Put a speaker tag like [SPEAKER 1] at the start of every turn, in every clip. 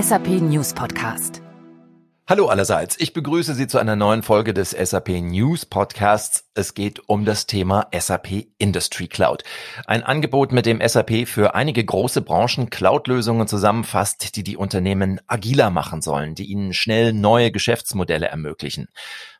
[SPEAKER 1] SAP News Podcast.
[SPEAKER 2] Hallo allerseits, ich begrüße Sie zu einer neuen Folge des SAP News Podcasts. Es geht um das Thema SAP Industry Cloud. Ein Angebot, mit dem SAP für einige große Branchen Cloud-Lösungen zusammenfasst, die die Unternehmen agiler machen sollen, die ihnen schnell neue Geschäftsmodelle ermöglichen.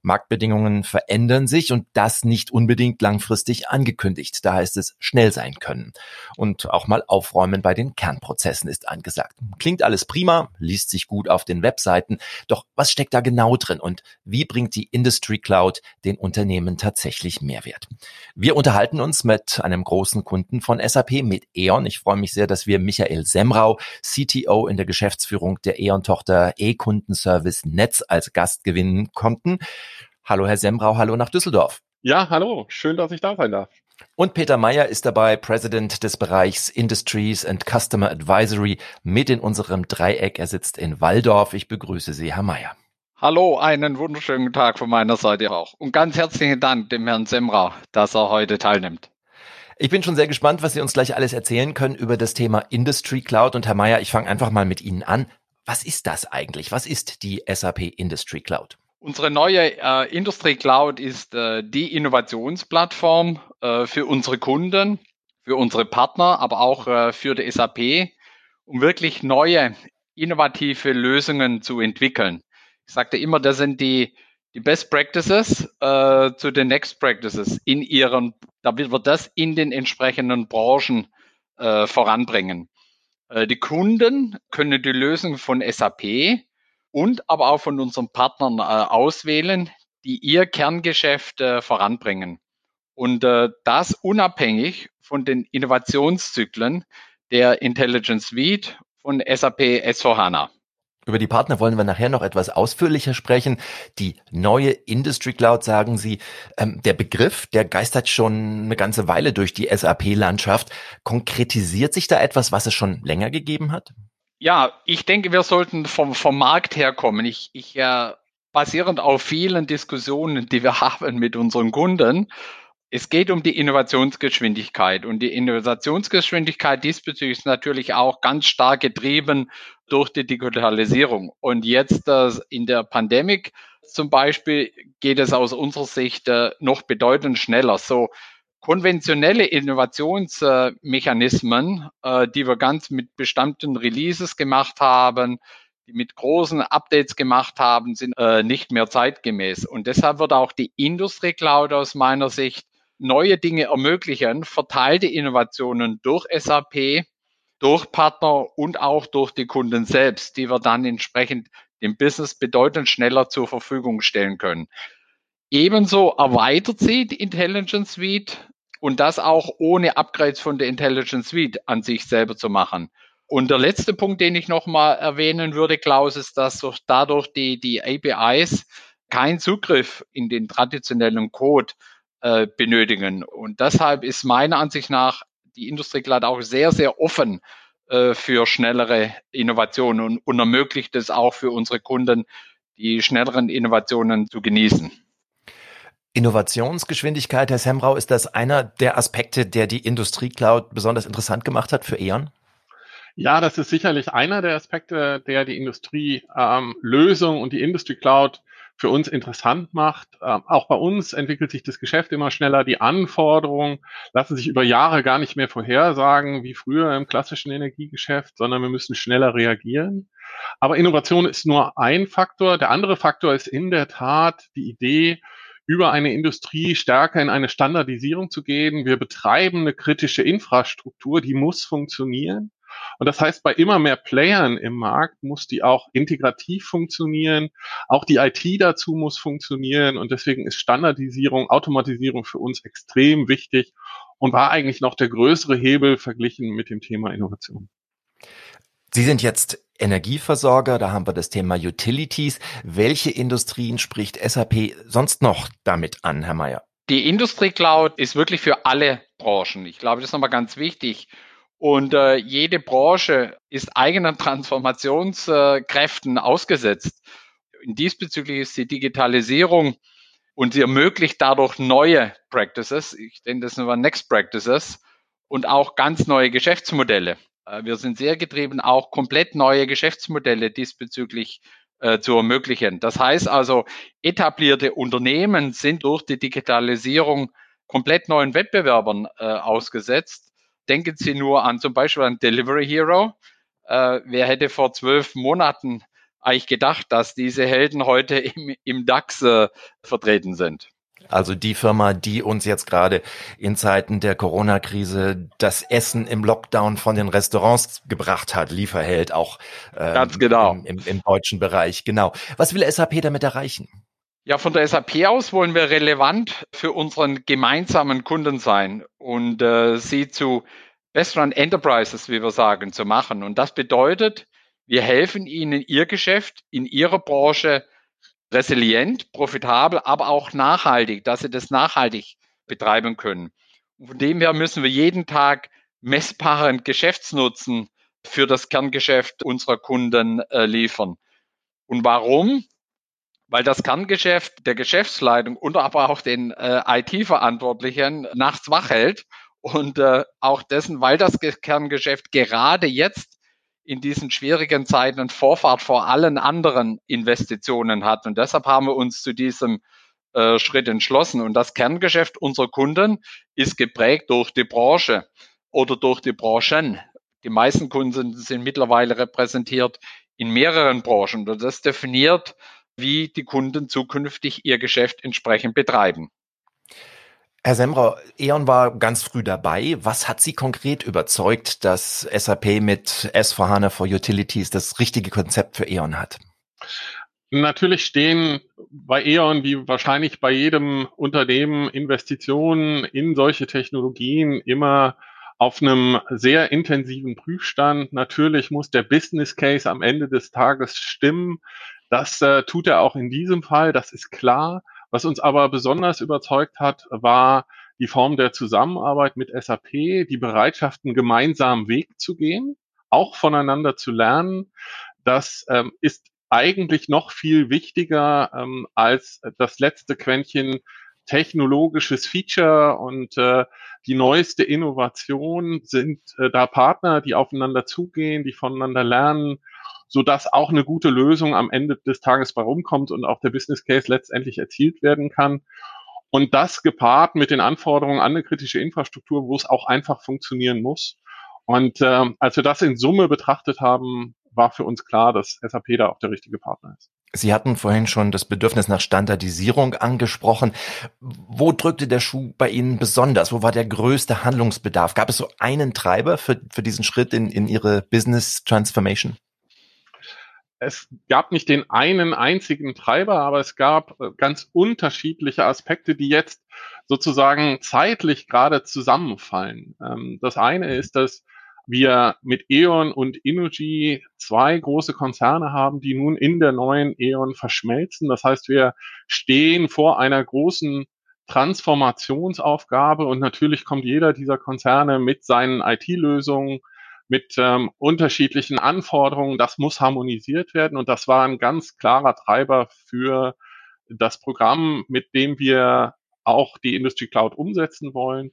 [SPEAKER 2] Marktbedingungen verändern sich und das nicht unbedingt langfristig angekündigt. Da heißt es schnell sein können. Und auch mal aufräumen bei den Kernprozessen ist angesagt. Klingt alles prima, liest sich gut auf den Webseiten. Doch was steckt da genau drin und wie bringt die Industry Cloud den Unternehmen tatsächlich Mehrwert? Wir unterhalten uns mit einem großen Kunden von SAP, mit E.ON. Ich freue mich sehr, dass wir Michael Semrau, CTO in der Geschäftsführung der E.ON-Tochter E-Kundenservice Netz als Gast gewinnen konnten. Hallo Herr Sembrau, hallo nach Düsseldorf.
[SPEAKER 3] Ja, hallo, schön, dass ich da sein darf.
[SPEAKER 2] Und Peter Meyer ist dabei, President des Bereichs Industries and Customer Advisory mit in unserem Dreieck. Er sitzt in Waldorf. Ich begrüße Sie, Herr Meyer.
[SPEAKER 4] Hallo, einen wunderschönen Tag von meiner Seite auch. Und ganz herzlichen Dank dem Herrn Semrau, dass er heute teilnimmt.
[SPEAKER 2] Ich bin schon sehr gespannt, was Sie uns gleich alles erzählen können über das Thema Industry Cloud. Und Herr Meyer, ich fange einfach mal mit Ihnen an. Was ist das eigentlich? Was ist die SAP Industry Cloud?
[SPEAKER 4] Unsere neue äh, Industry Cloud ist äh, die Innovationsplattform äh, für unsere Kunden, für unsere Partner, aber auch äh, für die SAP, um wirklich neue, innovative Lösungen zu entwickeln. Ich sagte immer, das sind die, die Best Practices äh, zu den Next Practices in ihren, da wird das in den entsprechenden Branchen äh, voranbringen. Die Kunden können die Lösung von SAP und aber auch von unseren Partnern äh, auswählen, die ihr Kerngeschäft äh, voranbringen. Und äh, das unabhängig von den Innovationszyklen der Intelligence Suite von SAP S4HANA.
[SPEAKER 2] Über die Partner wollen wir nachher noch etwas ausführlicher sprechen. Die neue Industry Cloud, sagen Sie, ähm, der Begriff, der geistert schon eine ganze Weile durch die SAP-Landschaft. Konkretisiert sich da etwas, was es schon länger gegeben hat?
[SPEAKER 4] Ja, ich denke, wir sollten vom, vom Markt herkommen. Ich, ich äh, basierend auf vielen Diskussionen, die wir haben mit unseren Kunden, es geht um die Innovationsgeschwindigkeit und die Innovationsgeschwindigkeit diesbezüglich ist natürlich auch ganz stark getrieben durch die Digitalisierung. Und jetzt äh, in der Pandemie zum Beispiel geht es aus unserer Sicht äh, noch bedeutend schneller. So konventionelle Innovationsmechanismen, äh, die wir ganz mit bestimmten Releases gemacht haben, die mit großen Updates gemacht haben, sind äh, nicht mehr zeitgemäß. Und deshalb wird auch die Industrie Cloud aus meiner Sicht neue Dinge ermöglichen, verteilte Innovationen durch SAP, durch Partner und auch durch die Kunden selbst, die wir dann entsprechend dem Business bedeutend schneller zur Verfügung stellen können. Ebenso erweitert sie die Intelligence Suite und das auch ohne Upgrades von der Intelligence Suite an sich selber zu machen. Und der letzte Punkt, den ich nochmal erwähnen würde, Klaus, ist, dass dadurch die, die APIs keinen Zugriff in den traditionellen Code äh, benötigen. Und deshalb ist meiner Ansicht nach die Industrie Cloud auch sehr, sehr offen äh, für schnellere Innovationen und, und ermöglicht es auch für unsere Kunden, die schnelleren Innovationen zu genießen.
[SPEAKER 2] Innovationsgeschwindigkeit, Herr Semrau, ist das einer der Aspekte, der die Industriecloud besonders interessant gemacht hat für E.ON?
[SPEAKER 3] Ja, das ist sicherlich einer der Aspekte, der die Industrielösung ähm, und die Industry Cloud für uns interessant macht. Ähm, auch bei uns entwickelt sich das Geschäft immer schneller. Die Anforderungen lassen sich über Jahre gar nicht mehr vorhersagen, wie früher im klassischen Energiegeschäft, sondern wir müssen schneller reagieren. Aber Innovation ist nur ein Faktor. Der andere Faktor ist in der Tat die Idee, über eine Industrie stärker in eine Standardisierung zu gehen. Wir betreiben eine kritische Infrastruktur, die muss funktionieren. Und das heißt, bei immer mehr Playern im Markt muss die auch integrativ funktionieren. Auch die IT dazu muss funktionieren. Und deswegen ist Standardisierung, Automatisierung für uns extrem wichtig und war eigentlich noch der größere Hebel verglichen mit dem Thema Innovation.
[SPEAKER 2] Sie sind jetzt Energieversorger, da haben wir das Thema Utilities. Welche Industrien spricht SAP sonst noch damit an, Herr Mayer?
[SPEAKER 4] Die Industrie Cloud ist wirklich für alle Branchen. Ich glaube, das ist nochmal ganz wichtig. Und äh, jede Branche ist eigenen Transformationskräften ausgesetzt. Diesbezüglich ist die Digitalisierung und sie ermöglicht dadurch neue Practices. Ich denke, das sind Next Practices und auch ganz neue Geschäftsmodelle Äh, wir sind sehr getrieben, auch komplett neue Geschäftsmodelle diesbezüglich äh, zu ermöglichen. Das heißt also, etablierte Unternehmen sind durch die Digitalisierung komplett neuen Wettbewerbern äh, ausgesetzt. Denken Sie nur an zum Beispiel an Delivery Hero. Äh, wer hätte vor zwölf Monaten eigentlich gedacht, dass diese Helden heute im, im DAX äh, vertreten sind?
[SPEAKER 2] Also die Firma, die uns jetzt gerade in Zeiten der Corona-Krise das Essen im Lockdown von den Restaurants gebracht hat, Lieferheld auch
[SPEAKER 4] ähm, Ganz genau.
[SPEAKER 2] Im, im, im deutschen Bereich. Genau. Was will SAP damit erreichen?
[SPEAKER 4] Ja, von der SAP aus wollen wir relevant für unseren gemeinsamen Kunden sein und äh, sie zu besseren Enterprises, wie wir sagen, zu machen. Und das bedeutet, wir helfen ihnen, ihr Geschäft in ihrer Branche resilient, profitabel, aber auch nachhaltig, dass sie das nachhaltig betreiben können. Von dem her müssen wir jeden Tag messbaren Geschäftsnutzen für das Kerngeschäft unserer Kunden äh, liefern. Und warum? Weil das Kerngeschäft der Geschäftsleitung und aber auch den äh, IT-Verantwortlichen nachts wach hält und äh, auch dessen, weil das Kerngeschäft gerade jetzt in diesen schwierigen Zeiten Vorfahrt vor allen anderen Investitionen hat. Und deshalb haben wir uns zu diesem äh, Schritt entschlossen. Und das Kerngeschäft unserer Kunden ist geprägt durch die Branche oder durch die Branchen. Die meisten Kunden sind mittlerweile repräsentiert in mehreren Branchen. Und das definiert, wie die Kunden zukünftig ihr Geschäft entsprechend betreiben.
[SPEAKER 2] Herr Semra, E.ON war ganz früh dabei. Was hat Sie konkret überzeugt, dass SAP mit S4HANA for Utilities das richtige Konzept für E.ON hat?
[SPEAKER 3] Natürlich stehen bei E.ON wie wahrscheinlich bei jedem Unternehmen Investitionen in solche Technologien immer auf einem sehr intensiven Prüfstand. Natürlich muss der Business Case am Ende des Tages stimmen. Das äh, tut er auch in diesem Fall, das ist klar. Was uns aber besonders überzeugt hat, war die Form der Zusammenarbeit mit SAP, die Bereitschaft, einen gemeinsamen Weg zu gehen, auch voneinander zu lernen. Das ähm, ist eigentlich noch viel wichtiger ähm, als das letzte Quäntchen technologisches Feature und äh, die neueste Innovation sind äh, da Partner, die aufeinander zugehen, die voneinander lernen so dass auch eine gute Lösung am Ende des Tages bei rumkommt und auch der Business Case letztendlich erzielt werden kann. Und das gepaart mit den Anforderungen an eine kritische Infrastruktur, wo es auch einfach funktionieren muss. Und äh, als wir das in Summe betrachtet haben, war für uns klar, dass SAP da auch der richtige Partner ist.
[SPEAKER 2] Sie hatten vorhin schon das Bedürfnis nach Standardisierung angesprochen. Wo drückte der Schuh bei Ihnen besonders? Wo war der größte Handlungsbedarf? Gab es so einen Treiber für, für diesen Schritt in, in Ihre Business Transformation?
[SPEAKER 3] es gab nicht den einen einzigen Treiber, aber es gab äh, ganz unterschiedliche Aspekte, die jetzt sozusagen zeitlich gerade zusammenfallen. Ähm, das eine ist, dass wir mit E.ON und Innogy zwei große Konzerne haben, die nun in der neuen E.ON verschmelzen. Das heißt, wir stehen vor einer großen Transformationsaufgabe und natürlich kommt jeder dieser Konzerne mit seinen IT-Lösungen, mit ähm, unterschiedlichen Anforderungen. Das muss harmonisiert werden und das war ein ganz klarer Treiber für das Programm, mit dem wir auch die Industry Cloud umsetzen wollen.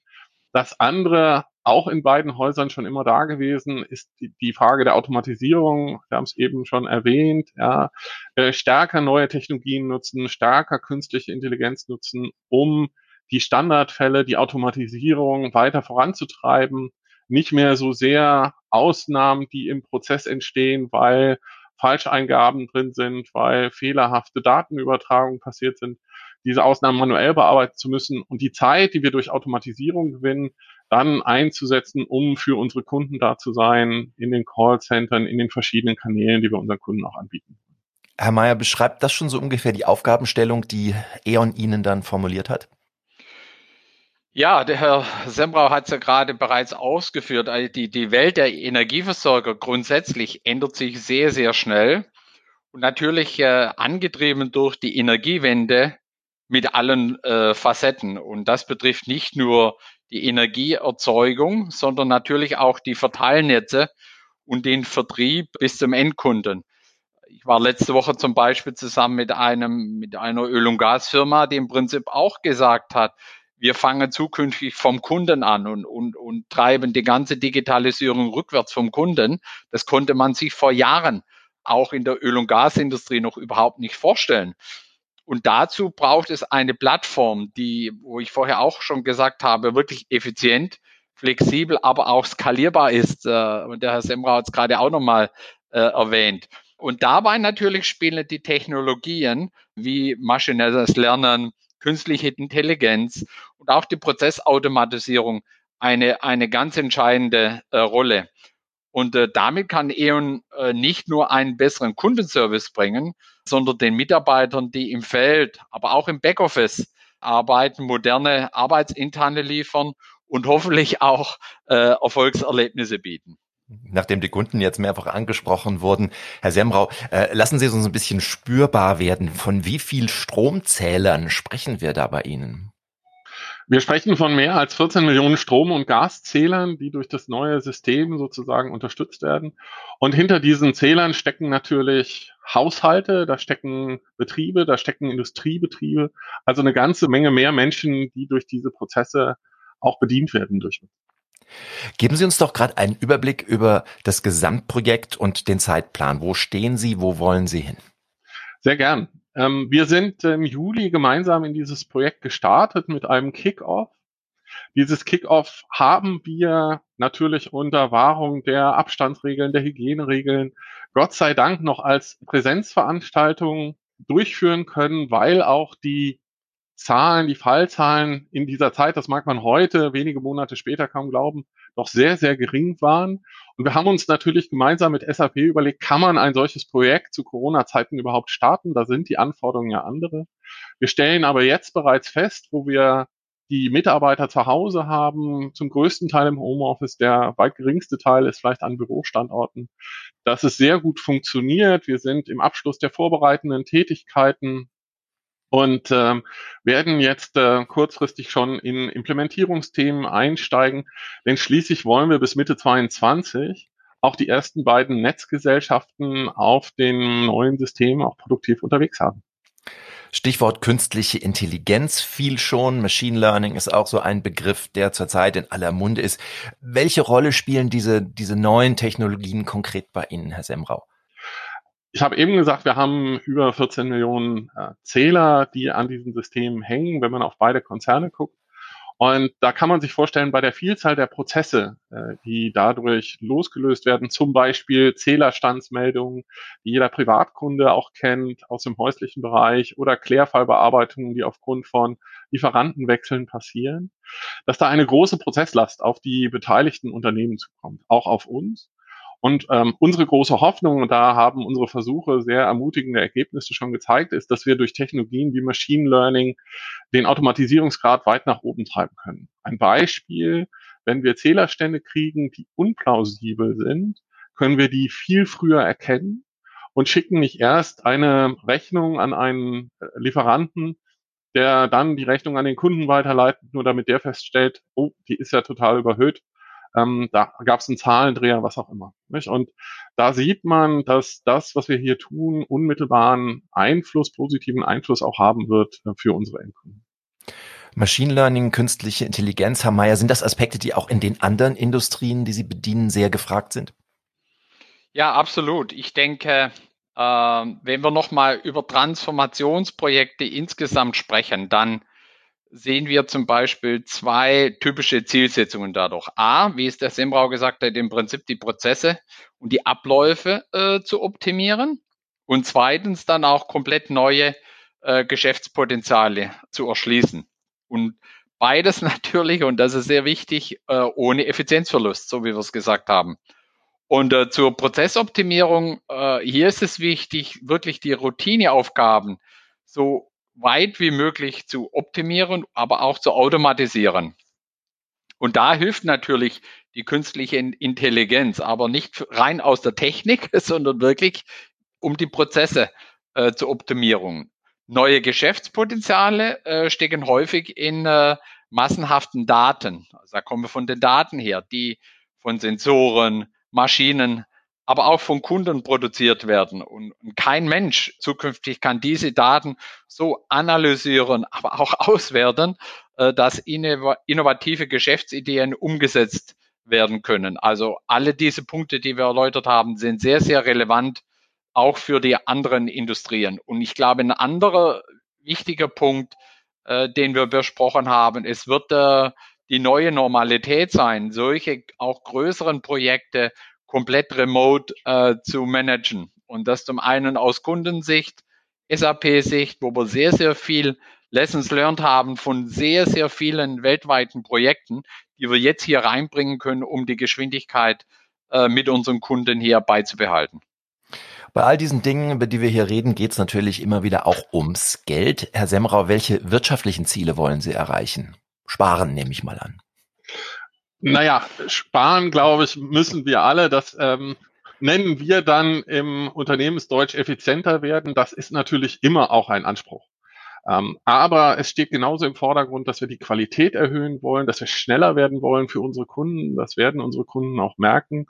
[SPEAKER 3] Das andere, auch in beiden Häusern schon immer da gewesen, ist die, die Frage der Automatisierung. Wir haben es eben schon erwähnt. Ja, äh, stärker neue Technologien nutzen, stärker künstliche Intelligenz nutzen, um die Standardfälle, die Automatisierung weiter voranzutreiben nicht mehr so sehr Ausnahmen, die im Prozess entstehen, weil Falscheingaben drin sind, weil fehlerhafte Datenübertragungen passiert sind, diese Ausnahmen manuell bearbeiten zu müssen und die Zeit, die wir durch Automatisierung gewinnen, dann einzusetzen, um für unsere Kunden da zu sein, in den Callcentern, in den verschiedenen Kanälen, die wir unseren Kunden auch anbieten.
[SPEAKER 2] Herr Mayer, beschreibt das schon so ungefähr die Aufgabenstellung, die E.ON Ihnen dann formuliert hat?
[SPEAKER 4] Ja, der Herr Sembrau hat es ja gerade bereits ausgeführt. Also die, die Welt der Energieversorger grundsätzlich ändert sich sehr, sehr schnell. Und natürlich äh, angetrieben durch die Energiewende mit allen äh, Facetten. Und das betrifft nicht nur die Energieerzeugung, sondern natürlich auch die Verteilnetze und den Vertrieb bis zum Endkunden. Ich war letzte Woche zum Beispiel zusammen mit einem, mit einer Öl- und Gasfirma, die im Prinzip auch gesagt hat, wir fangen zukünftig vom Kunden an und, und, und treiben die ganze Digitalisierung rückwärts vom Kunden. Das konnte man sich vor Jahren auch in der Öl- und Gasindustrie noch überhaupt nicht vorstellen. Und dazu braucht es eine Plattform, die, wo ich vorher auch schon gesagt habe, wirklich effizient, flexibel, aber auch skalierbar ist. Äh, und der Herr Semra hat es gerade auch nochmal äh, erwähnt. Und dabei natürlich spielen die Technologien wie maschinelles Lernen, künstliche Intelligenz und auch die Prozessautomatisierung eine, eine ganz entscheidende äh, Rolle. Und äh, damit kann E.ON äh, nicht nur einen besseren Kundenservice bringen, sondern den Mitarbeitern, die im Feld, aber auch im Backoffice arbeiten, moderne Arbeitsinterne liefern und hoffentlich auch äh, Erfolgserlebnisse bieten.
[SPEAKER 2] Nachdem die Kunden jetzt mehrfach angesprochen wurden, Herr Semrau, äh, lassen Sie es uns ein bisschen spürbar werden. Von wie viel Stromzählern sprechen wir da bei Ihnen?
[SPEAKER 3] Wir sprechen von mehr als 14 Millionen Strom- und Gaszählern, die durch das neue System sozusagen unterstützt werden. Und hinter diesen Zählern stecken natürlich Haushalte, da stecken Betriebe, da stecken Industriebetriebe, also eine ganze Menge mehr Menschen, die durch diese Prozesse auch bedient werden durch uns.
[SPEAKER 2] Geben Sie uns doch gerade einen Überblick über das Gesamtprojekt und den Zeitplan. Wo stehen Sie, wo wollen Sie hin?
[SPEAKER 3] Sehr gern. Ähm, wir sind im Juli gemeinsam in dieses Projekt gestartet mit einem Kick-Off. Dieses Kick-Off haben wir natürlich unter Wahrung der Abstandsregeln, der Hygieneregeln, Gott sei Dank noch als Präsenzveranstaltung durchführen können, weil auch die Zahlen, die Fallzahlen in dieser Zeit, das mag man heute, wenige Monate später kaum glauben, noch sehr, sehr gering waren. Und wir haben uns natürlich gemeinsam mit SAP überlegt, kann man ein solches Projekt zu Corona-Zeiten überhaupt starten? Da sind die Anforderungen ja andere. Wir stellen aber jetzt bereits fest, wo wir die Mitarbeiter zu Hause haben, zum größten Teil im Homeoffice, der weit geringste Teil ist vielleicht an Bürostandorten, dass es sehr gut funktioniert. Wir sind im Abschluss der vorbereitenden Tätigkeiten und ähm, werden jetzt äh, kurzfristig schon in Implementierungsthemen einsteigen, denn schließlich wollen wir bis Mitte 22 auch die ersten beiden Netzgesellschaften auf dem neuen System auch produktiv unterwegs haben.
[SPEAKER 2] Stichwort künstliche Intelligenz fiel schon. Machine Learning ist auch so ein Begriff, der zurzeit in aller Munde ist. Welche Rolle spielen diese, diese neuen Technologien konkret bei Ihnen, Herr Semrau?
[SPEAKER 3] Ich habe eben gesagt, wir haben über 14 Millionen äh, Zähler, die an diesem System hängen, wenn man auf beide Konzerne guckt. Und da kann man sich vorstellen, bei der Vielzahl der Prozesse, äh, die dadurch losgelöst werden, zum Beispiel Zählerstandsmeldungen, die jeder Privatkunde auch kennt aus dem häuslichen Bereich oder Klärfallbearbeitungen, die aufgrund von Lieferantenwechseln passieren, dass da eine große Prozesslast auf die beteiligten Unternehmen zukommt, auch auf uns. Und ähm, unsere große Hoffnung, und da haben unsere Versuche sehr ermutigende Ergebnisse schon gezeigt, ist, dass wir durch Technologien wie Machine Learning den Automatisierungsgrad weit nach oben treiben können. Ein Beispiel, wenn wir Zählerstände kriegen, die unplausibel sind, können wir die viel früher erkennen und schicken nicht erst eine Rechnung an einen äh, Lieferanten, der dann die Rechnung an den Kunden weiterleitet, nur damit der feststellt, oh, die ist ja total überhöht ähm, da gab es einen Zahlendreher, was auch immer. Nicht? Und da sieht man, dass das, was wir hier tun, unmittelbaren Einfluss, positiven Einfluss auch haben wird äh, für unsere Endkunden.
[SPEAKER 2] Machine Learning, künstliche Intelligenz, Herr Mayer, sind das Aspekte, die auch in den anderen Industrien, die Sie bedienen, sehr gefragt sind?
[SPEAKER 4] Ja, absolut. Ich denke, äh, wenn wir nochmal über Transformationsprojekte insgesamt sprechen, dann sehen wir zum Beispiel zwei typische Zielsetzungen dadurch. A, wie es der Sembrau gesagt hat, im Prinzip die Prozesse und die Abläufe äh, zu optimieren. Und zweitens dann auch komplett neue äh, Geschäftspotenziale zu erschließen. Und beides natürlich, und das ist sehr wichtig, äh, ohne Effizienzverlust, so wie wir es gesagt haben. Und äh, zur Prozessoptimierung, äh, hier ist es wichtig, wirklich die Routineaufgaben so weit wie möglich zu optimieren, aber auch zu automatisieren. Und da hilft natürlich die künstliche Intelligenz, aber nicht rein aus der Technik, sondern wirklich um die Prozesse äh, zur Optimierung. Neue Geschäftspotenziale äh, stecken häufig in äh, massenhaften Daten. Also da kommen wir von den Daten her, die von Sensoren, Maschinen, aber auch von Kunden produziert werden. Und kein Mensch zukünftig kann diese Daten so analysieren, aber auch auswerten, äh, dass innovative Geschäftsideen umgesetzt werden können. Also alle diese Punkte, die wir erläutert haben, sind sehr, sehr relevant auch für die anderen Industrien. Und ich glaube, ein anderer wichtiger Punkt, äh, den wir besprochen haben, es wird äh, die neue Normalität sein, solche auch größeren Projekte komplett remote äh, zu managen. Und das zum einen aus Kundensicht, SAP-Sicht, wo wir sehr, sehr viel Lessons learned haben von sehr, sehr vielen weltweiten Projekten, die wir jetzt hier reinbringen können, um die Geschwindigkeit äh, mit unseren Kunden hier beizubehalten.
[SPEAKER 2] Bei all diesen Dingen, über die wir hier reden, geht es natürlich immer wieder auch ums Geld. Herr Semrau, welche wirtschaftlichen Ziele wollen Sie erreichen? Sparen, nehme ich mal an.
[SPEAKER 3] Naja, sparen, glaube ich, müssen wir alle. Das ähm, nennen wir dann im Unternehmensdeutsch effizienter werden. Das ist natürlich immer auch ein Anspruch. Ähm, aber es steht genauso im Vordergrund, dass wir die Qualität erhöhen wollen, dass wir schneller werden wollen für unsere Kunden. Das werden unsere Kunden auch merken.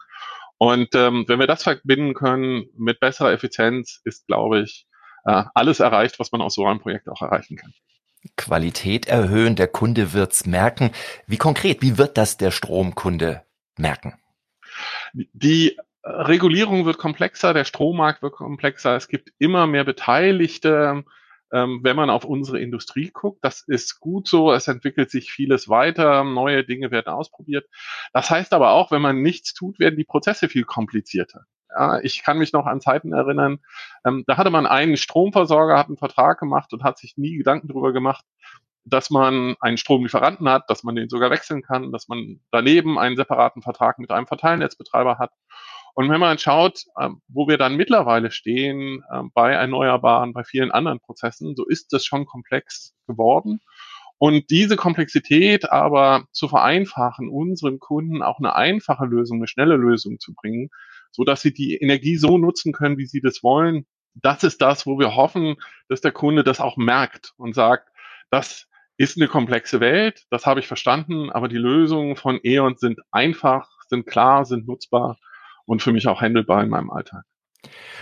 [SPEAKER 3] Und ähm, wenn wir das verbinden können mit besserer Effizienz, ist, glaube ich, äh, alles erreicht, was man aus so einem Projekt auch erreichen kann.
[SPEAKER 2] Qualität erhöhen, der Kunde wird's merken. Wie konkret, wie wird das der Stromkunde merken?
[SPEAKER 3] Die Regulierung wird komplexer, der Strommarkt wird komplexer, es gibt immer mehr Beteiligte, ähm, wenn man auf unsere Industrie guckt. Das ist gut so, es entwickelt sich vieles weiter, neue Dinge werden ausprobiert. Das heißt aber auch, wenn man nichts tut, werden die Prozesse viel komplizierter. Ja, ich kann mich noch an Zeiten erinnern, ähm, da hatte man einen Stromversorger, hat einen Vertrag gemacht und hat sich nie Gedanken darüber gemacht, dass man einen Stromlieferanten hat, dass man den sogar wechseln kann, dass man daneben einen separaten Vertrag mit einem Verteilnetzbetreiber hat. Und wenn man schaut, ähm, wo wir dann mittlerweile stehen ähm, bei Erneuerbaren, bei vielen anderen Prozessen, so ist das schon komplex geworden. Und diese Komplexität aber zu vereinfachen, unseren Kunden auch eine einfache Lösung, eine schnelle Lösung zu bringen, so dass sie die Energie so nutzen können, wie sie das wollen. Das ist das, wo wir hoffen, dass der Kunde das auch merkt und sagt, das ist eine komplexe Welt, das habe ich verstanden, aber die Lösungen von E.ON sind einfach, sind klar, sind nutzbar und für mich auch handelbar in meinem Alltag.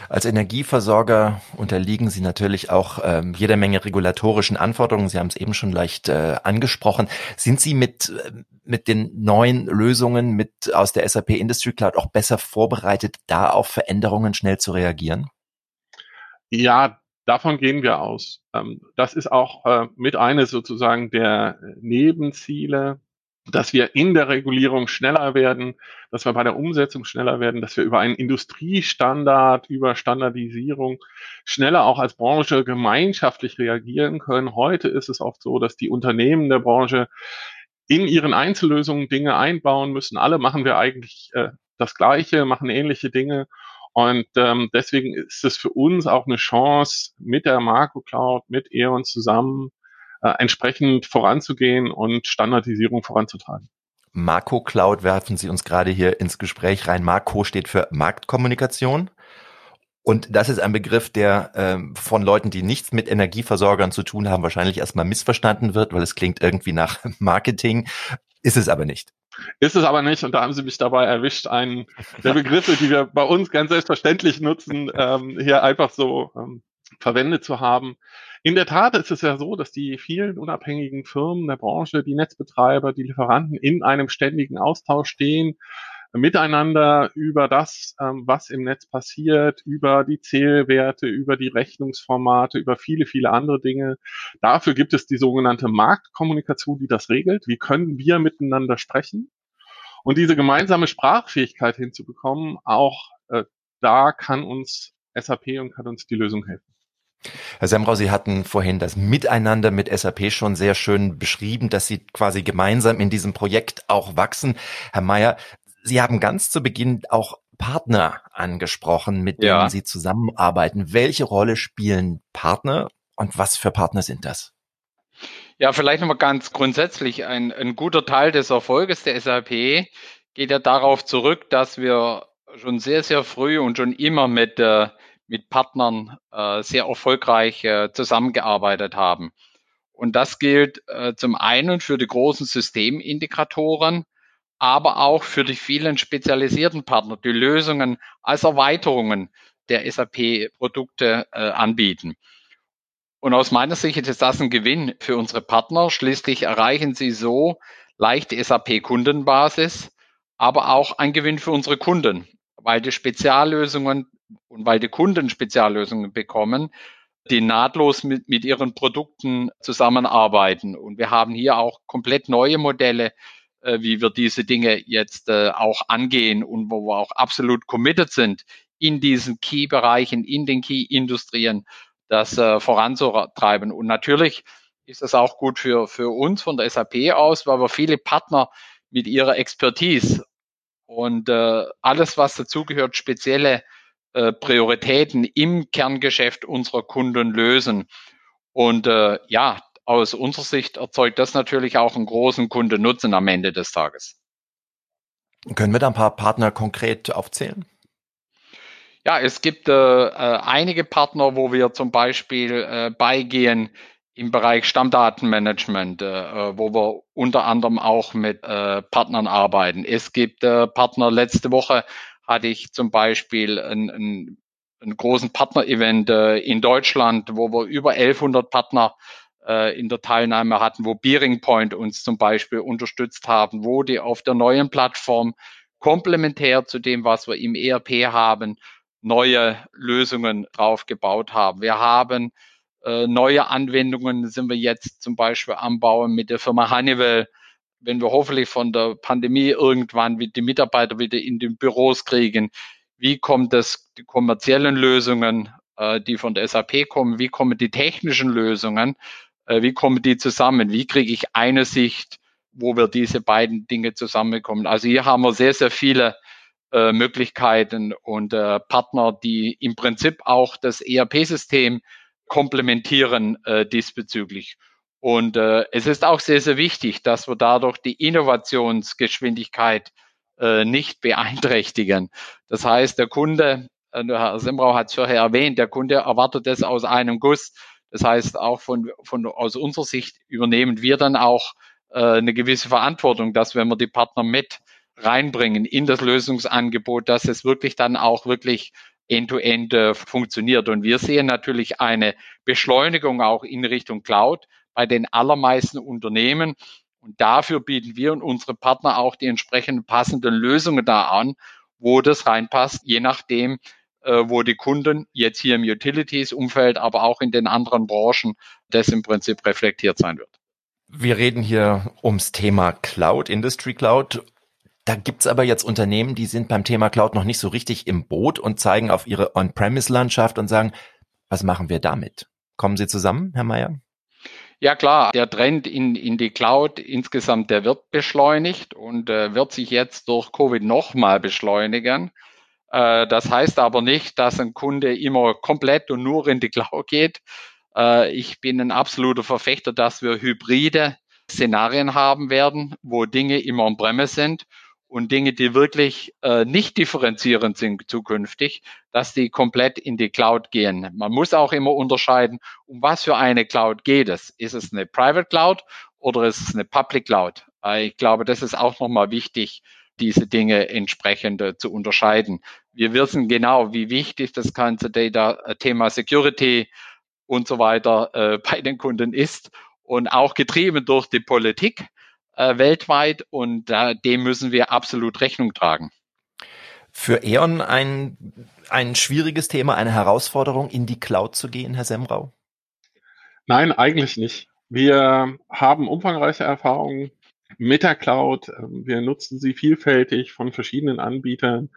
[SPEAKER 2] Als Energieversorger unterliegen Sie natürlich auch ähm, jeder Menge regulatorischen Anforderungen. Sie haben es eben schon leicht äh, angesprochen. Sind Sie mit, äh, mit den neuen Lösungen mit aus der SAP Industry Cloud auch besser vorbereitet, da auf Veränderungen schnell zu reagieren?
[SPEAKER 3] Ja, davon gehen wir aus. Ähm, das ist auch äh, mit eines sozusagen der Nebenziele dass wir in der Regulierung schneller werden, dass wir bei der Umsetzung schneller werden, dass wir über einen Industriestandard, über Standardisierung schneller auch als Branche gemeinschaftlich reagieren können. Heute ist es oft so, dass die Unternehmen der Branche in ihren Einzellösungen Dinge einbauen müssen. Alle machen wir eigentlich äh, das Gleiche, machen ähnliche Dinge. Und ähm, deswegen ist es für uns auch eine Chance, mit der Marco Cloud, mit E.ON zusammen äh, entsprechend voranzugehen und Standardisierung voranzutreiben.
[SPEAKER 2] Marco Cloud werfen Sie uns gerade hier ins Gespräch rein. Marco steht für Marktkommunikation. Und das ist ein Begriff, der ähm, von Leuten, die nichts mit Energieversorgern zu tun haben, wahrscheinlich erstmal missverstanden wird, weil es klingt irgendwie nach Marketing. Ist es aber nicht.
[SPEAKER 3] Ist es aber nicht, und da haben Sie mich dabei erwischt, einen der Begriffe, die wir bei uns ganz selbstverständlich nutzen, ähm, hier einfach so ähm, verwendet zu haben. In der Tat ist es ja so, dass die vielen unabhängigen Firmen der Branche, die Netzbetreiber, die Lieferanten in einem ständigen Austausch stehen, miteinander über das, ähm, was im Netz passiert, über die Zählwerte, über die Rechnungsformate, über viele, viele andere Dinge. Dafür gibt es die sogenannte Marktkommunikation, die das regelt. Wie können wir miteinander sprechen? Und diese gemeinsame Sprachfähigkeit hinzubekommen, auch äh, da kann uns SAP und kann uns die Lösung helfen.
[SPEAKER 2] Herr Semrau, Sie hatten vorhin das Miteinander mit SAP schon sehr schön beschrieben, dass Sie quasi gemeinsam in diesem Projekt auch wachsen. Herr Mayer, Sie haben ganz zu Beginn auch Partner angesprochen, mit denen ja. Sie zusammenarbeiten. Welche Rolle spielen Partner und was für Partner sind das?
[SPEAKER 4] Ja, vielleicht nochmal ganz grundsätzlich. Ein, ein guter Teil des Erfolges der SAP geht ja darauf zurück, dass wir schon sehr, sehr früh und schon immer mit äh, mit Partnern äh, sehr erfolgreich äh, zusammengearbeitet haben. Und das gilt äh, zum einen für die großen Systemintegratoren, aber auch für die vielen spezialisierten Partner, die Lösungen als Erweiterungen der SAP-Produkte äh, anbieten. Und aus meiner Sicht ist das ein Gewinn für unsere Partner. Schließlich erreichen sie so leicht SAP-Kundenbasis, aber auch ein Gewinn für unsere Kunden, weil die Speziallösungen und weil die Kunden Speziallösungen bekommen, die nahtlos mit, mit ihren Produkten zusammenarbeiten. Und wir haben hier auch komplett neue Modelle, äh, wie wir diese Dinge jetzt äh, auch angehen und wo wir auch absolut committed sind, in diesen Key-Bereichen, in den Key-Industrien das äh, voranzutreiben. Und natürlich ist das auch gut für, für uns von der SAP aus, weil wir viele Partner mit ihrer Expertise und äh, alles, was dazugehört, spezielle äh, Prioritäten im Kerngeschäft unserer Kunden lösen. Und äh, ja, aus unserer Sicht erzeugt das natürlich auch einen großen Kundennutzen am Ende des Tages.
[SPEAKER 2] Können wir da ein paar Partner konkret aufzählen?
[SPEAKER 4] Ja, es gibt äh, äh, einige Partner, wo wir zum Beispiel äh, beigehen im Bereich Stammdatenmanagement, äh, äh, wo wir unter anderem auch mit Partnern arbeiten. Es gibt Partner, letzte Woche hatte ich zum Beispiel einen, einen, einen großen Partner-Event äh, in Deutschland, wo wir über 1100 Partner äh, in der Teilnahme hatten, wo Bearing Point uns zum Beispiel unterstützt haben, wo die auf der neuen Plattform komplementär zu dem, was wir im ERP haben, neue Lösungen drauf gebaut haben. Wir haben äh, neue Anwendungen, sind wir jetzt zum Beispiel am Bauen mit der Firma Honeywell, wenn wir hoffentlich von der Pandemie irgendwann die Mitarbeiter wieder in den Büros kriegen. Wie kommt das, die kommerziellen Lösungen, äh, die von der SAP kommen, wie kommen die technischen Lösungen, äh, wie kommen die zusammen? Wie kriege ich eine Sicht, wo wir diese beiden Dinge zusammenkommen? Also hier haben wir sehr, sehr viele äh, Möglichkeiten und äh, Partner, die im Prinzip auch das ERP-System komplementieren äh, diesbezüglich. Und äh, es ist auch sehr, sehr wichtig, dass wir dadurch die Innovationsgeschwindigkeit äh, nicht beeinträchtigen. Das heißt, der Kunde, äh, Herr Sembrau hat es vorher erwähnt, der Kunde erwartet es aus einem Guss. Das heißt, auch von, von aus unserer Sicht übernehmen wir dann auch äh, eine gewisse Verantwortung, dass wenn wir die Partner mit reinbringen in das Lösungsangebot, dass es wirklich dann auch wirklich end-to-end -end, äh, funktioniert. Und wir sehen natürlich eine Beschleunigung auch in Richtung Cloud bei den allermeisten Unternehmen. Und dafür bieten wir und unsere Partner auch die entsprechenden passenden Lösungen da an, wo das reinpasst, je nachdem, äh, wo die Kunden jetzt hier im Utilities-Umfeld, aber auch in den anderen Branchen das im Prinzip reflektiert sein wird.
[SPEAKER 2] Wir reden hier ums Thema Cloud, Industry Cloud. Da gibt's aber jetzt Unternehmen, die sind beim Thema Cloud noch nicht so richtig im Boot und zeigen auf ihre On-Premise-Landschaft und sagen, was machen wir damit? Kommen Sie zusammen, Herr Mayer?
[SPEAKER 4] Ja klar, der Trend in, in die Cloud insgesamt, der wird beschleunigt und äh, wird sich jetzt durch Covid nochmal beschleunigen. Äh, das heißt aber nicht, dass ein Kunde immer komplett und nur in die Cloud geht. Äh, ich bin ein absoluter Verfechter, dass wir hybride Szenarien haben werden, wo Dinge immer on-premise sind und Dinge, die wirklich äh, nicht differenzierend sind zukünftig, dass die komplett in die Cloud gehen. Man muss auch immer unterscheiden, um was für eine Cloud geht es. Ist es eine Private Cloud oder ist es eine Public Cloud? Äh, ich glaube, das ist auch nochmal wichtig, diese Dinge entsprechend äh, zu unterscheiden. Wir wissen genau, wie wichtig das ganze Data, äh, Thema Security und so weiter äh, bei den Kunden ist und auch getrieben durch die Politik äh, weltweit und äh, dem müssen wir absolut Rechnung tragen.
[SPEAKER 2] Für E.ON ein, ein schwieriges Thema, eine Herausforderung, in die Cloud zu gehen, Herr Semrau?
[SPEAKER 3] Nein, eigentlich nicht. Wir haben umfangreiche Erfahrungen mit der Cloud. Wir nutzen sie vielfältig von verschiedenen Anbietern,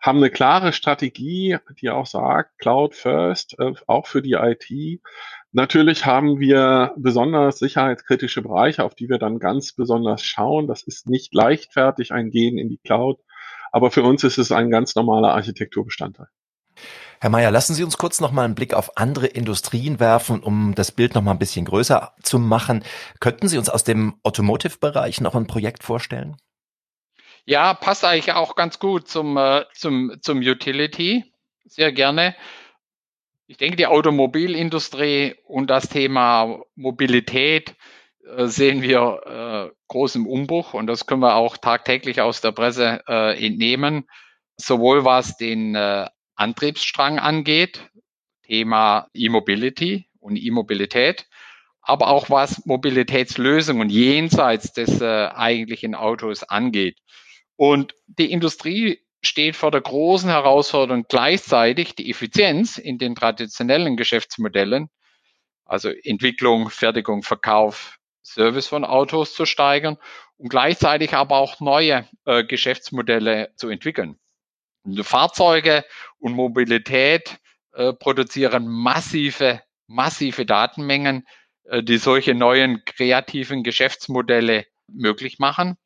[SPEAKER 3] haben eine klare Strategie, die auch sagt, Cloud First, äh, auch für die IT. Natürlich haben wir besonders sicherheitskritische Bereiche, auf die wir dann ganz besonders schauen. Das ist nicht leichtfertig ein Gehen in die Cloud, aber für uns ist es ein ganz normaler Architekturbestandteil.
[SPEAKER 2] Herr Mayer, lassen Sie uns kurz noch mal einen Blick auf andere Industrien werfen, um das Bild noch mal ein bisschen größer zu machen. Könnten Sie uns aus dem Automotive-Bereich noch ein Projekt vorstellen?
[SPEAKER 4] Ja, passt eigentlich auch ganz gut zum, äh, zum, zum Utility. Sehr gerne. Ich denke, die Automobilindustrie und das Thema Mobilität äh, sehen wir äh, groß im Umbruch und das können wir auch tagtäglich aus der Presse äh, entnehmen, sowohl was den äh, Antriebsstrang angeht, Thema E-Mobility und E-Mobilität, aber auch was Mobilitätslösungen jenseits des äh, eigentlichen Autos angeht. Und die Industrie steht vor der großen Herausforderung, gleichzeitig die Effizienz in den traditionellen Geschäftsmodellen, also Entwicklung, Fertigung, Verkauf, Service von Autos zu steigern und gleichzeitig aber auch neue äh, Geschäftsmodelle zu entwickeln. Und Fahrzeuge und Mobilität äh, produzieren massive, massive Datenmengen, äh, die solche neuen kreativen Geschäftsmodelle möglich machen.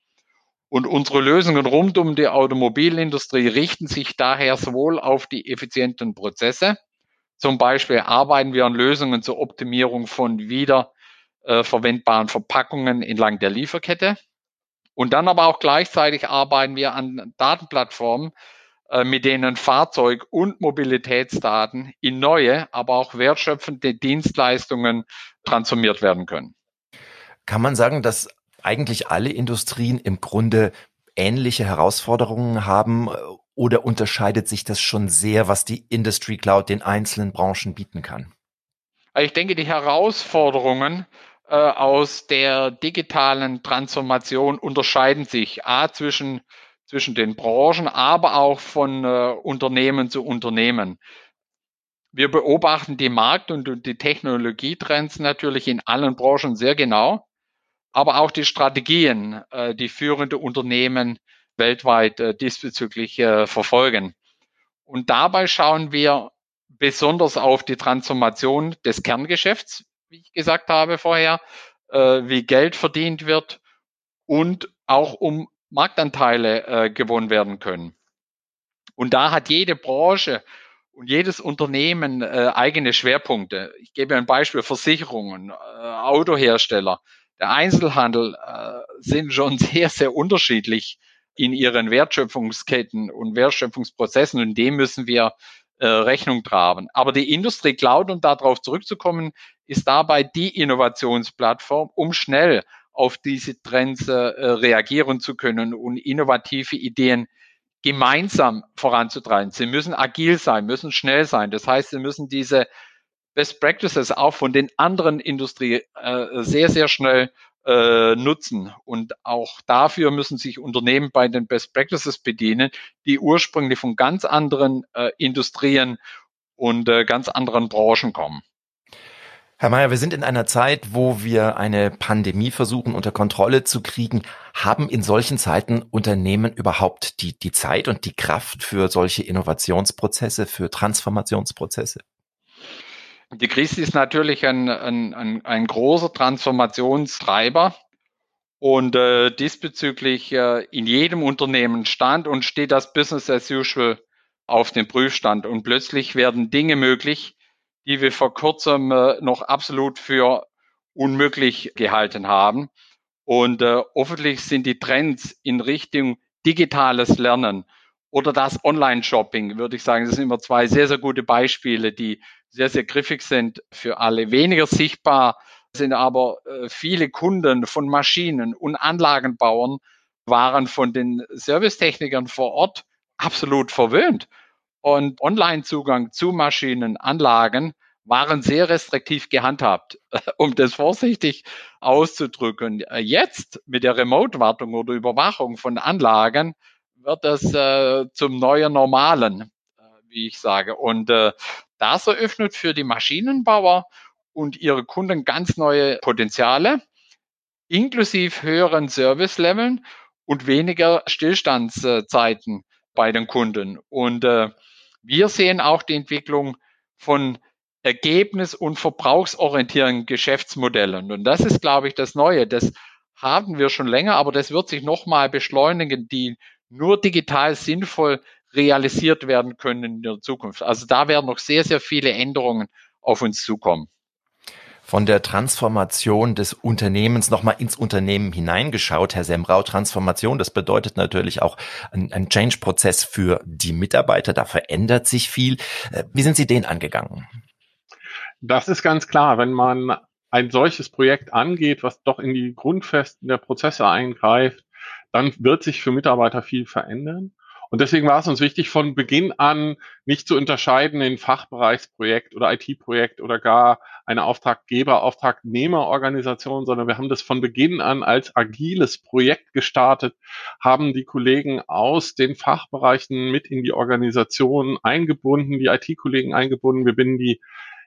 [SPEAKER 4] Und unsere Lösungen rund um die Automobilindustrie richten sich daher sowohl auf die effizienten Prozesse, zum Beispiel arbeiten wir an Lösungen zur Optimierung von wieder äh, Verpackungen entlang der Lieferkette. Und dann aber auch gleichzeitig arbeiten wir an Datenplattformen, äh, mit denen Fahrzeug- und Mobilitätsdaten in neue, aber auch wertschöpfende Dienstleistungen transformiert werden können.
[SPEAKER 2] Kann man sagen, dass eigentlich alle Industrien im Grunde ähnliche Herausforderungen haben oder unterscheidet sich das schon sehr, was die Industry Cloud den einzelnen Branchen bieten kann?
[SPEAKER 4] Ich denke, die Herausforderungen äh, aus der digitalen Transformation unterscheiden sich A zwischen, zwischen den Branchen, aber auch von äh, Unternehmen zu Unternehmen. Wir beobachten die Markt- und die Technologietrends natürlich in allen Branchen sehr genau aber auch die Strategien, äh, die führende Unternehmen weltweit äh, diesbezüglich äh, verfolgen. Und dabei schauen wir besonders auf die Transformation des Kerngeschäfts, wie ich gesagt habe vorher, wie Geld verdient wird und auch um Marktanteile gewonnen werden können. Und da hat jede Branche und jedes Unternehmen eigene Schwerpunkte. Ich gebe ein Beispiel, Versicherungen, Autohersteller der Einzelhandel äh, sind schon sehr, sehr unterschiedlich in ihren Wertschöpfungsketten und Wertschöpfungsprozessen und dem müssen wir äh, Rechnung tragen. Aber die Industrie Cloud, um darauf zurückzukommen, ist dabei die Innovationsplattform, um schnell auf diese Trends äh, reagieren zu können und innovative Ideen gemeinsam voranzutreiben. Sie müssen agil sein, müssen schnell sein. Das heißt, sie müssen diese Best Practices auch von den anderen Industrie äh, sehr, sehr schnell äh, nutzen. Und auch dafür müssen sich Unternehmen bei den Best Practices bedienen, die ursprünglich von ganz anderen äh, Industrien und äh, ganz anderen Branchen kommen.
[SPEAKER 2] Herr Mayer, wir sind in einer Zeit, wo wir eine Pandemie versuchen unter Kontrolle zu kriegen. Haben in solchen Zeiten Unternehmen überhaupt die, die Zeit und die Kraft für solche Innovationsprozesse, für Transformationsprozesse?
[SPEAKER 4] Die Krise ist natürlich ein, ein, ein, ein großer Transformationstreiber und äh, diesbezüglich äh, in jedem Unternehmen stand und steht das Business as usual auf dem Prüfstand und plötzlich werden Dinge möglich, die wir vor kurzem äh, noch absolut für unmöglich gehalten haben. Und äh, hoffentlich sind die Trends in Richtung digitales Lernen oder das Online-Shopping, würde ich sagen, das sind immer zwei sehr, sehr gute Beispiele, die sehr, sehr griffig sind für alle. Weniger sichtbar sind aber äh, viele Kunden von Maschinen und Anlagenbauern waren von den Servicetechnikern vor Ort absolut verwöhnt. Und Online-Zugang zu Maschinen, Anlagen waren sehr restriktiv gehandhabt, um das vorsichtig auszudrücken. Jetzt mit der Remote-Wartung oder Überwachung von Anlagen wird das äh, zum neuen Normalen, äh, wie ich sage. Und äh, das eröffnet für die Maschinenbauer und ihre Kunden ganz neue Potenziale, inklusive höheren Service-Leveln und weniger Stillstandszeiten bei den Kunden. Und äh, wir sehen auch die Entwicklung von ergebnis- und verbrauchsorientierten Geschäftsmodellen. Und das ist, glaube ich, das Neue. Das haben wir schon länger, aber das wird sich nochmal beschleunigen. Die nur digital sinnvoll realisiert werden können in der Zukunft. Also da werden noch sehr, sehr viele Änderungen auf uns zukommen.
[SPEAKER 2] Von der Transformation des Unternehmens nochmal ins Unternehmen hineingeschaut, Herr Semrau, Transformation, das bedeutet natürlich auch ein, ein Change-Prozess für die Mitarbeiter, da verändert sich viel. Äh, wie sind Sie den angegangen?
[SPEAKER 3] Das ist ganz klar, wenn man ein solches Projekt angeht, was doch in die Grundfesten der Prozesse eingreift, dann wird sich für Mitarbeiter viel verändern. Und deswegen war es uns wichtig, von Beginn an nicht zu unterscheiden in Fachbereichsprojekt oder IT-Projekt oder gar eine Auftraggeber-Auftragnehmerorganisation, sondern wir haben das von Beginn an als agiles Projekt gestartet, haben die Kollegen aus den Fachbereichen mit in die Organisation eingebunden, die IT-Kollegen eingebunden. Wir binden die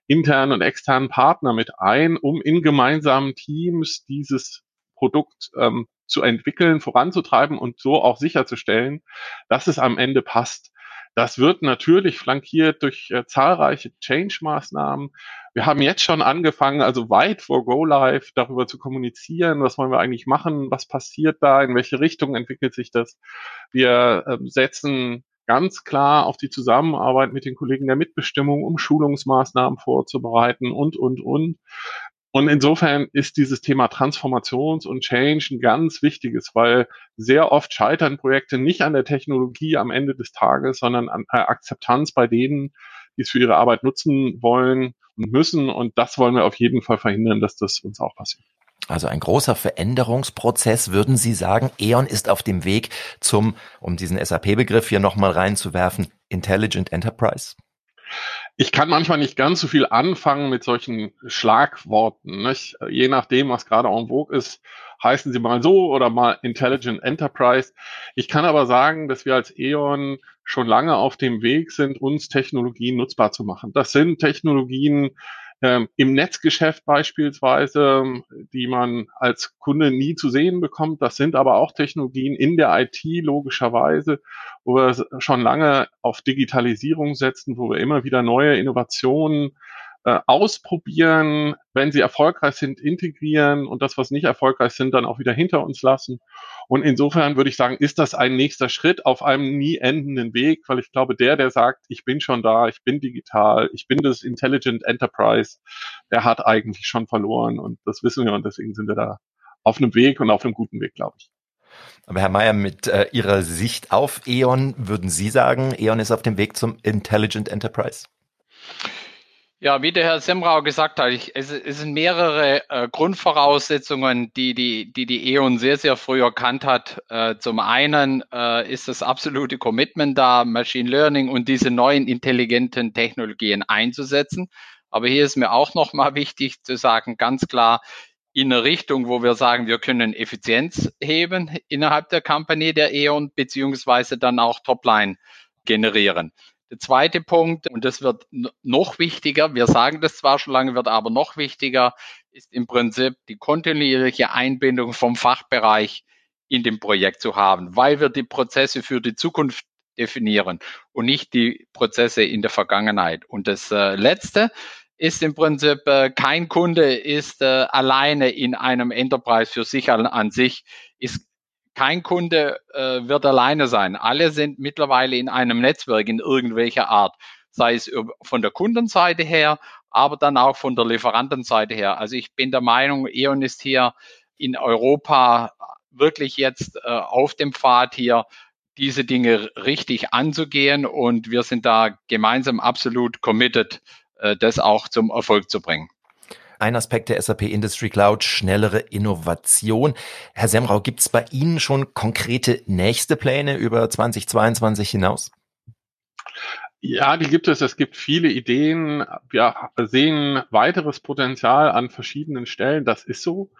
[SPEAKER 3] internen und externen Partner mit ein, um in gemeinsamen Teams dieses Produkt ähm, zu entwickeln, voranzutreiben und so auch sicherzustellen, dass es am Ende passt. Das wird natürlich flankiert durch äh, zahlreiche Change-Maßnahmen. Wir haben jetzt schon angefangen, also weit vor Go Live, darüber zu kommunizieren, was wollen wir eigentlich machen, was passiert da, in welche Richtung entwickelt sich das. Wir äh, setzen ganz klar auf die Zusammenarbeit mit den Kollegen der Mitbestimmung, um Schulungsmaßnahmen vorzubereiten und, und, und. Und insofern ist dieses Thema Transformations- und Change ein ganz wichtiges, weil sehr oft scheitern Projekte nicht an der Technologie am Ende des Tages, sondern an der Akzeptanz bei denen, die es für ihre Arbeit nutzen wollen und müssen. Und das wollen wir auf jeden Fall verhindern, dass das uns auch passiert.
[SPEAKER 2] Also ein großer Veränderungsprozess, würden Sie sagen. E.ON ist auf dem Weg zum, um diesen SAP-Begriff hier nochmal reinzuwerfen, Intelligent Enterprise?
[SPEAKER 3] Ich kann manchmal nicht ganz so viel anfangen mit solchen Schlagworten. Nicht? Je nachdem, was gerade en vogue ist, heißen sie mal so oder mal Intelligent Enterprise. Ich kann aber sagen, dass wir als E.ON schon lange auf dem Weg sind, uns Technologien nutzbar zu machen. Das sind Technologien, ähm, Im Netzgeschäft beispielsweise, die man als Kunde nie zu sehen bekommt. Das sind aber auch Technologien in der IT logischerweise, wo wir schon lange auf Digitalisierung setzen, wo wir immer wieder neue Innovationen äh, ausprobieren, wenn sie erfolgreich sind, integrieren und das, was nicht erfolgreich sind, dann auch wieder hinter uns lassen. Und insofern würde ich sagen, ist das ein nächster Schritt auf einem nie endenden Weg, weil ich glaube, der, der sagt, ich bin schon da, ich bin digital, ich bin das Intelligent Enterprise, der hat eigentlich schon verloren und das wissen wir und deswegen sind wir da auf einem Weg und auf einem guten Weg, glaube ich.
[SPEAKER 2] Aber Herr Mayer, mit äh, Ihrer Sicht auf E.ON, würden Sie sagen, E.ON ist auf dem Weg zum Intelligent Enterprise?
[SPEAKER 4] Ja, wie der Herr Semrau gesagt hat, ich, es, es sind mehrere äh, Grundvoraussetzungen, die die, die die E.ON sehr, sehr früh erkannt hat. Äh, zum einen äh, ist das absolute Commitment da, Machine Learning und diese neuen intelligenten Technologien einzusetzen. Aber hier ist mir auch nochmal wichtig zu sagen, ganz klar, in eine Richtung, wo wir sagen, wir können Effizienz heben innerhalb der Kampagne der E.ON, beziehungsweise dann auch Topline generieren. Der zweite Punkt, und das wird noch wichtiger, wir sagen das zwar schon lange, wird aber noch wichtiger, ist im Prinzip die kontinuierliche Einbindung vom Fachbereich in dem Projekt zu haben, weil wir die Prozesse für die Zukunft definieren und nicht die Prozesse in der Vergangenheit. Und das äh, Letzte ist im Prinzip, äh, kein Kunde ist äh, alleine in einem Enterprise für sich an, an sich, ist kein Kunde äh, wird alleine sein. Alle sind mittlerweile in einem Netzwerk in irgendwelcher Art, sei es von der Kundenseite her, aber dann auch von der Lieferantenseite her. Also ich bin der Meinung, E.ON ist hier in Europa wirklich jetzt äh, auf dem Pfad hier, diese Dinge richtig anzugehen und wir sind da gemeinsam absolut committed, äh, das auch zum Erfolg zu bringen.
[SPEAKER 2] Ein Aspekt der SAP Industry Cloud, schnellere Innovation. Herr Semrau, gibt es bei Ihnen schon konkrete nächste Pläne über 2022 hinaus?
[SPEAKER 3] Ja, die gibt es. Es gibt viele Ideen. Wir sehen weiteres Potenzial an verschiedenen Stellen. Das ist so.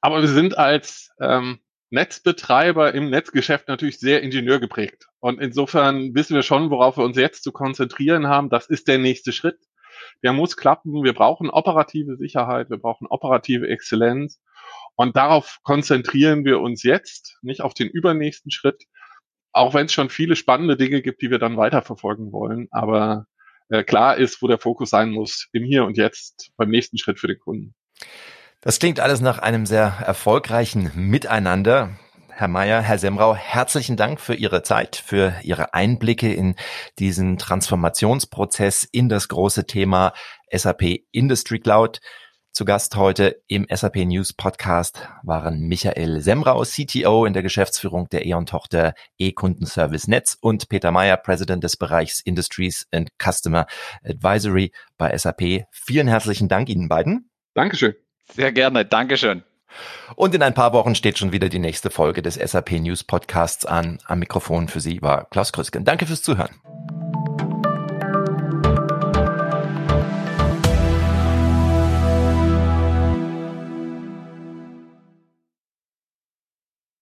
[SPEAKER 3] Aber wir sind als ähm, Netzbetreiber im Netzgeschäft natürlich sehr ingenieurgeprägt. Und insofern wissen wir schon, worauf wir uns jetzt zu konzentrieren haben. Das ist der nächste Schritt der muss klappen. Wir brauchen operative Sicherheit, wir brauchen operative Exzellenz. Und darauf konzentrieren wir uns jetzt, nicht auf den übernächsten Schritt, auch wenn es schon viele spannende Dinge gibt, die wir dann weiterverfolgen wollen. Aber äh, klar ist, wo der Fokus sein muss, im Hier und Jetzt beim nächsten Schritt für den Kunden.
[SPEAKER 2] Das klingt alles nach einem sehr erfolgreichen Miteinander. Herr Mayer, Herr Semrau, herzlichen Dank für Ihre Zeit, für Ihre Einblicke in diesen Transformationsprozess in das große Thema SAP Industry Cloud. Zu Gast heute im SAP News Podcast waren Michael Semrau, CTO in der Geschäftsführung der E.ON-Tochter E-Kundenservice Netz und Peter Meyer, President des Bereichs Industries and Customer Advisory bei SAP. Vielen herzlichen Dank Ihnen beiden.
[SPEAKER 3] Dankeschön.
[SPEAKER 4] Sehr gerne. Dankeschön.
[SPEAKER 2] Und in ein paar Wochen steht schon wieder die nächste Folge des SAP News Podcasts an. Am Mikrofon für Sie war Klaus Krüsken. Danke fürs Zuhören.